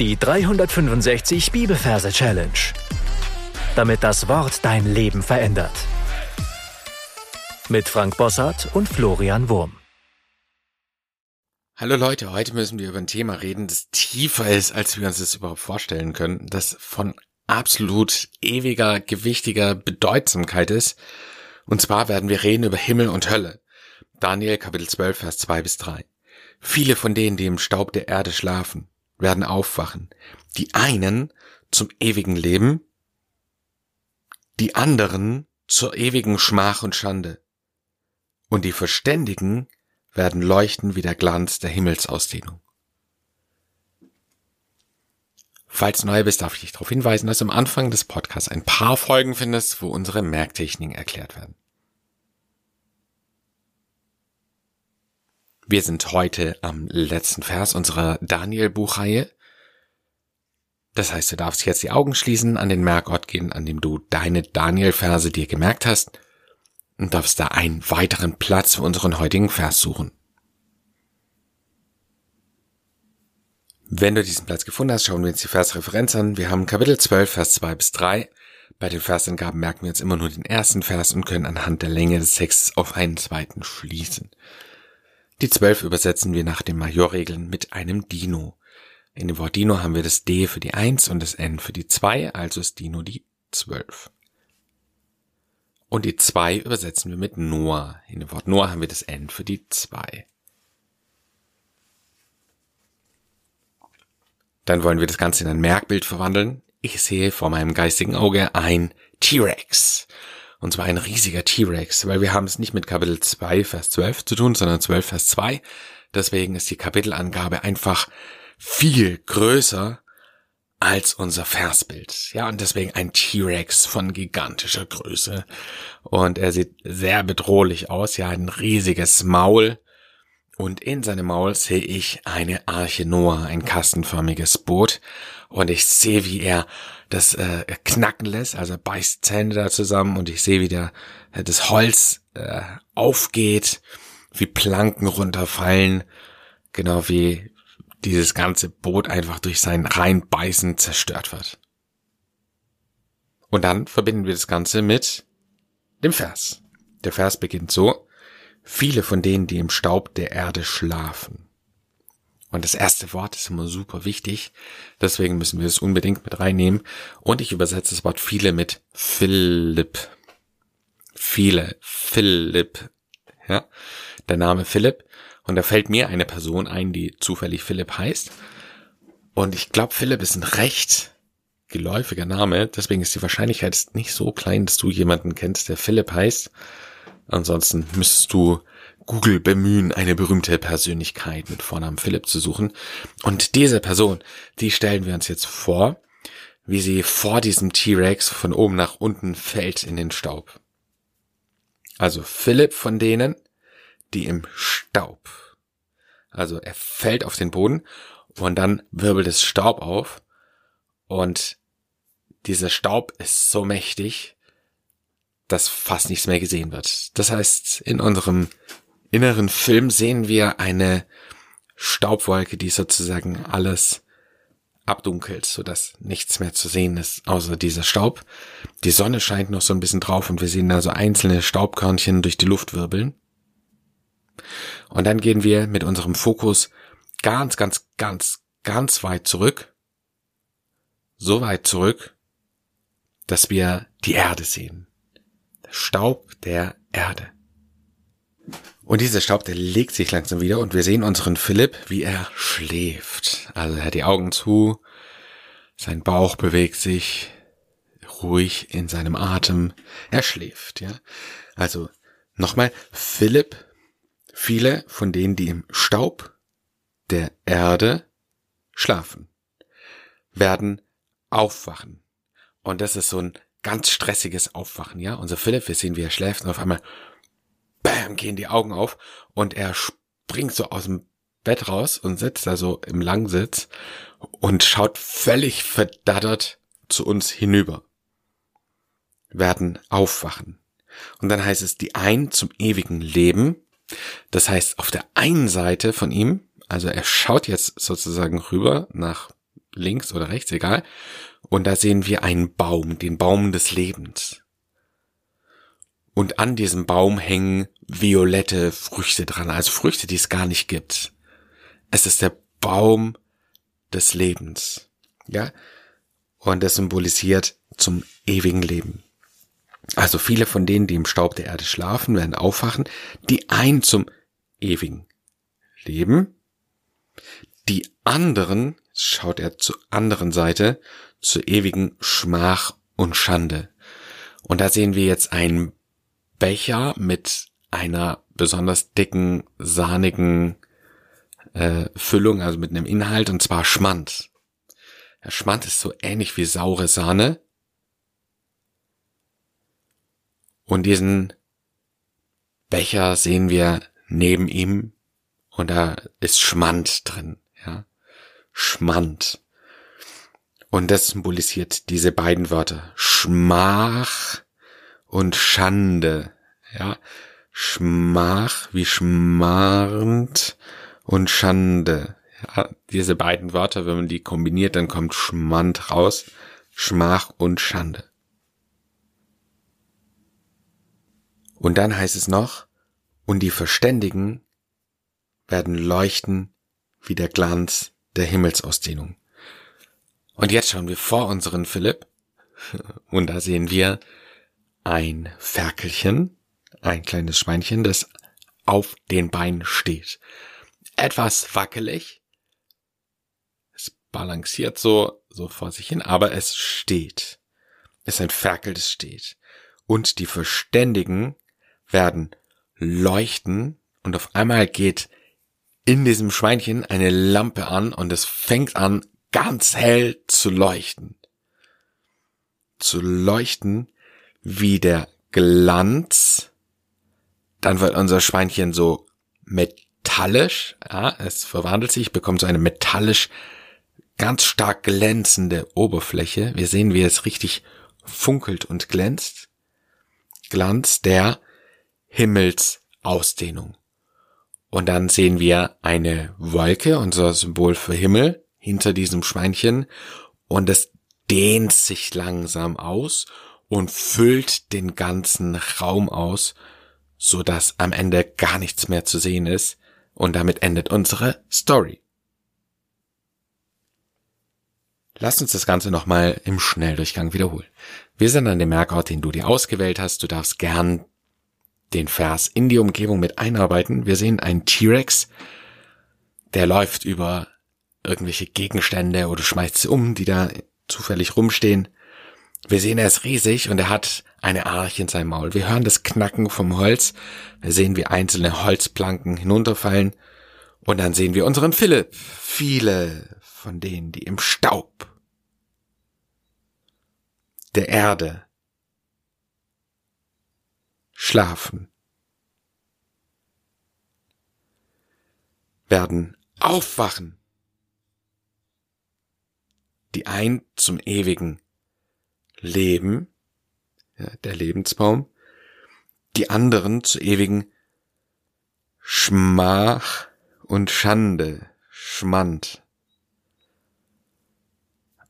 Die 365 Bibelverse Challenge. Damit das Wort dein Leben verändert. Mit Frank Bossart und Florian Wurm. Hallo Leute, heute müssen wir über ein Thema reden, das tiefer ist, als wir uns das überhaupt vorstellen können, das von absolut ewiger, gewichtiger Bedeutsamkeit ist. Und zwar werden wir reden über Himmel und Hölle. Daniel Kapitel 12, Vers 2 bis 3. Viele von denen, die im Staub der Erde schlafen, werden aufwachen. Die einen zum ewigen Leben, die anderen zur ewigen Schmach und Schande. Und die Verständigen werden leuchten wie der Glanz der Himmelsausdehnung. Falls neu bist, darf ich dich darauf hinweisen, dass du am Anfang des Podcasts ein paar Folgen findest, wo unsere Merktechniken erklärt werden. Wir sind heute am letzten Vers unserer Daniel-Buchreihe. Das heißt, du darfst jetzt die Augen schließen, an den Merkort gehen, an dem du deine Daniel-Verse dir gemerkt hast und darfst da einen weiteren Platz für unseren heutigen Vers suchen. Wenn du diesen Platz gefunden hast, schauen wir uns die Versreferenz an. Wir haben Kapitel 12, Vers 2 bis 3. Bei den Versangaben merken wir uns immer nur den ersten Vers und können anhand der Länge des Textes auf einen zweiten schließen. Die zwölf übersetzen wir nach den Majorregeln mit einem Dino. In dem Wort Dino haben wir das D für die Eins und das N für die Zwei, also ist Dino die zwölf. Und die Zwei übersetzen wir mit Noah. In dem Wort Noah haben wir das N für die Zwei. Dann wollen wir das Ganze in ein Merkbild verwandeln. Ich sehe vor meinem geistigen Auge ein T-Rex. Und zwar ein riesiger T-Rex, weil wir haben es nicht mit Kapitel 2, Vers 12 zu tun, sondern 12, Vers 2. Deswegen ist die Kapitelangabe einfach viel größer als unser Versbild. Ja, und deswegen ein T-Rex von gigantischer Größe. Und er sieht sehr bedrohlich aus. Ja, ein riesiges Maul. Und in seinem Maul sehe ich eine Arche Noah, ein kastenförmiges Boot. Und ich sehe, wie er das äh, knacken lässt, also beißt Zähne da zusammen und ich sehe, wie der, äh, das Holz äh, aufgeht, wie Planken runterfallen, genau wie dieses ganze Boot einfach durch sein Reinbeißen zerstört wird. Und dann verbinden wir das Ganze mit dem Vers. Der Vers beginnt so, viele von denen, die im Staub der Erde schlafen. Und das erste Wort ist immer super wichtig. Deswegen müssen wir es unbedingt mit reinnehmen. Und ich übersetze das Wort viele mit Philipp. Viele. Philipp. Ja. Der Name Philipp. Und da fällt mir eine Person ein, die zufällig Philipp heißt. Und ich glaube, Philipp ist ein recht geläufiger Name. Deswegen ist die Wahrscheinlichkeit nicht so klein, dass du jemanden kennst, der Philipp heißt. Ansonsten müsstest du Google bemühen, eine berühmte Persönlichkeit mit Vornamen Philipp zu suchen. Und diese Person, die stellen wir uns jetzt vor, wie sie vor diesem T-Rex von oben nach unten fällt in den Staub. Also Philipp von denen, die im Staub. Also er fällt auf den Boden und dann wirbelt es Staub auf und dieser Staub ist so mächtig, dass fast nichts mehr gesehen wird. Das heißt, in unserem inneren Film sehen wir eine Staubwolke, die sozusagen alles abdunkelt, so dass nichts mehr zu sehen ist, außer dieser Staub. Die Sonne scheint noch so ein bisschen drauf und wir sehen da so einzelne Staubkörnchen durch die Luft wirbeln. Und dann gehen wir mit unserem Fokus ganz, ganz, ganz, ganz weit zurück. So weit zurück, dass wir die Erde sehen. Der Staub der Erde. Und dieser Staub, der legt sich langsam wieder und wir sehen unseren Philipp, wie er schläft. Also er hat die Augen zu, sein Bauch bewegt sich ruhig in seinem Atem. Er schläft, ja. Also nochmal, Philipp, viele von denen, die im Staub der Erde schlafen, werden aufwachen. Und das ist so ein ganz stressiges Aufwachen, ja. Unser Philipp, wir sehen, wie er schläft und auf einmal bam, gehen die Augen auf und er springt so aus dem Bett raus und sitzt da so im Langsitz und schaut völlig verdattert zu uns hinüber. Werden aufwachen. Und dann heißt es, die einen zum ewigen Leben. Das heißt, auf der einen Seite von ihm, also er schaut jetzt sozusagen rüber nach links oder rechts, egal. Und da sehen wir einen Baum, den Baum des Lebens. Und an diesem Baum hängen violette Früchte dran, also Früchte, die es gar nicht gibt. Es ist der Baum des Lebens. Ja? Und das symbolisiert zum ewigen Leben. Also viele von denen, die im Staub der Erde schlafen, werden aufwachen, die einen zum ewigen Leben, die anderen, schaut er zur anderen Seite, zur ewigen Schmach und Schande. Und da sehen wir jetzt einen Becher mit einer besonders dicken, sahnigen äh, Füllung, also mit einem Inhalt, und zwar Schmand. Der Schmand ist so ähnlich wie saure Sahne. Und diesen Becher sehen wir neben ihm und da ist Schmand drin, ja. Schmand. Und das symbolisiert diese beiden Wörter. Schmach und Schande, ja. Schmach wie schmarrend und Schande. Ja, diese beiden Wörter, wenn man die kombiniert, dann kommt Schmand raus. Schmach und Schande. Und dann heißt es noch, und die Verständigen werden leuchten wie der Glanz der Himmelsausdehnung. Und jetzt schauen wir vor unseren Philipp und da sehen wir ein Ferkelchen, ein kleines Schweinchen, das auf den Beinen steht. Etwas wackelig. Es balanciert so, so vor sich hin, aber es steht. Es ist ein Ferkel, das steht. Und die Verständigen werden leuchten und auf einmal geht in diesem Schweinchen eine Lampe an und es fängt an ganz hell zu leuchten. Zu leuchten wie der Glanz. Dann wird unser Schweinchen so metallisch, ja, es verwandelt sich, bekommt so eine metallisch ganz stark glänzende Oberfläche. Wir sehen, wie es richtig funkelt und glänzt. Glanz der Himmelsausdehnung. Und dann sehen wir eine Wolke, unser Symbol für Himmel, hinter diesem Schweinchen. Und es dehnt sich langsam aus und füllt den ganzen Raum aus, so dass am Ende gar nichts mehr zu sehen ist. Und damit endet unsere Story. Lass uns das Ganze nochmal im Schnelldurchgang wiederholen. Wir sind an dem Merkort, den du dir ausgewählt hast. Du darfst gern den Vers in die Umgebung mit einarbeiten. Wir sehen einen T-Rex, der läuft über irgendwelche Gegenstände oder schmeißt sie um, die da zufällig rumstehen. Wir sehen, er ist riesig und er hat eine Arche in seinem Maul. Wir hören das Knacken vom Holz. Wir sehen, wie einzelne Holzplanken hinunterfallen. Und dann sehen wir unseren Philipp. Viele von denen, die im Staub der Erde schlafen, werden aufwachen, die ein zum ewigen Leben, ja, der Lebensbaum, die anderen zu ewigen Schmach und Schande, Schmand.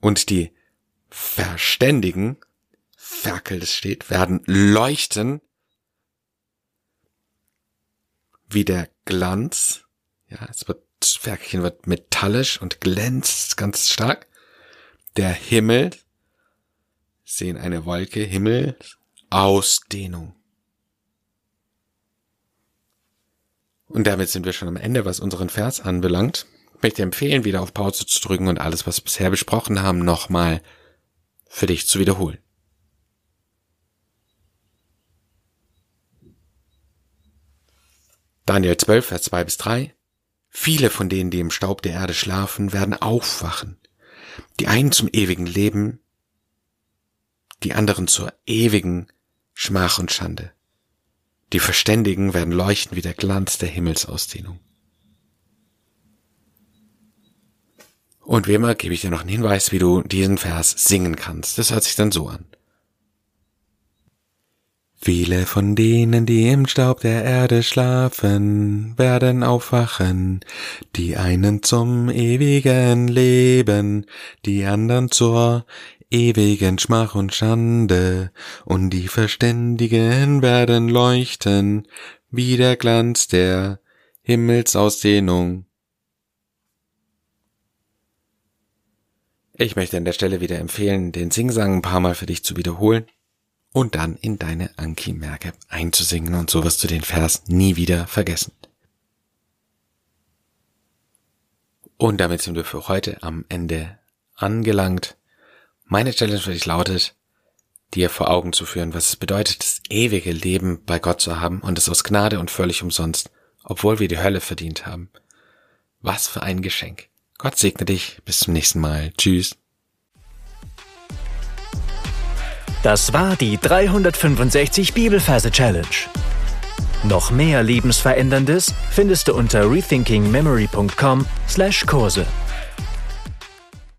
Und die Verständigen, Ferkel das steht, werden leuchten wie der Glanz. Ja, es wird, das Ferkelchen wird metallisch und glänzt ganz stark. Der Himmel, sehen eine Wolke, Himmel, Ausdehnung. Und damit sind wir schon am Ende, was unseren Vers anbelangt. Ich möchte empfehlen, wieder auf Pause zu drücken und alles, was wir bisher besprochen haben, nochmal für dich zu wiederholen. Daniel 12, Vers 2 bis 3. Viele von denen, die im Staub der Erde schlafen, werden aufwachen. Die einen zum ewigen Leben, die anderen zur ewigen Schmach und Schande. Die Verständigen werden leuchten wie der Glanz der Himmelsausdehnung. Und wie immer gebe ich dir noch einen Hinweis, wie du diesen Vers singen kannst. Das hört sich dann so an. Viele von denen, die im Staub der Erde schlafen, werden aufwachen, die einen zum ewigen Leben, die anderen zur ewigen Schmach und Schande, und die Verständigen werden leuchten, wie der Glanz der Himmelsausdehnung. Ich möchte an der Stelle wieder empfehlen, den Singsang ein paar Mal für dich zu wiederholen und dann in deine Anki-Merke einzusingen und so wirst du den Vers nie wieder vergessen. Und damit sind wir für heute am Ende angelangt. Meine Challenge für dich lautet, dir vor Augen zu führen, was es bedeutet, das ewige Leben bei Gott zu haben und es aus Gnade und völlig umsonst, obwohl wir die Hölle verdient haben. Was für ein Geschenk. Gott segne dich. Bis zum nächsten Mal. Tschüss. Das war die 365 Bibelferse Challenge. Noch mehr Lebensveränderndes findest du unter rethinkingmemory.com/Kurse.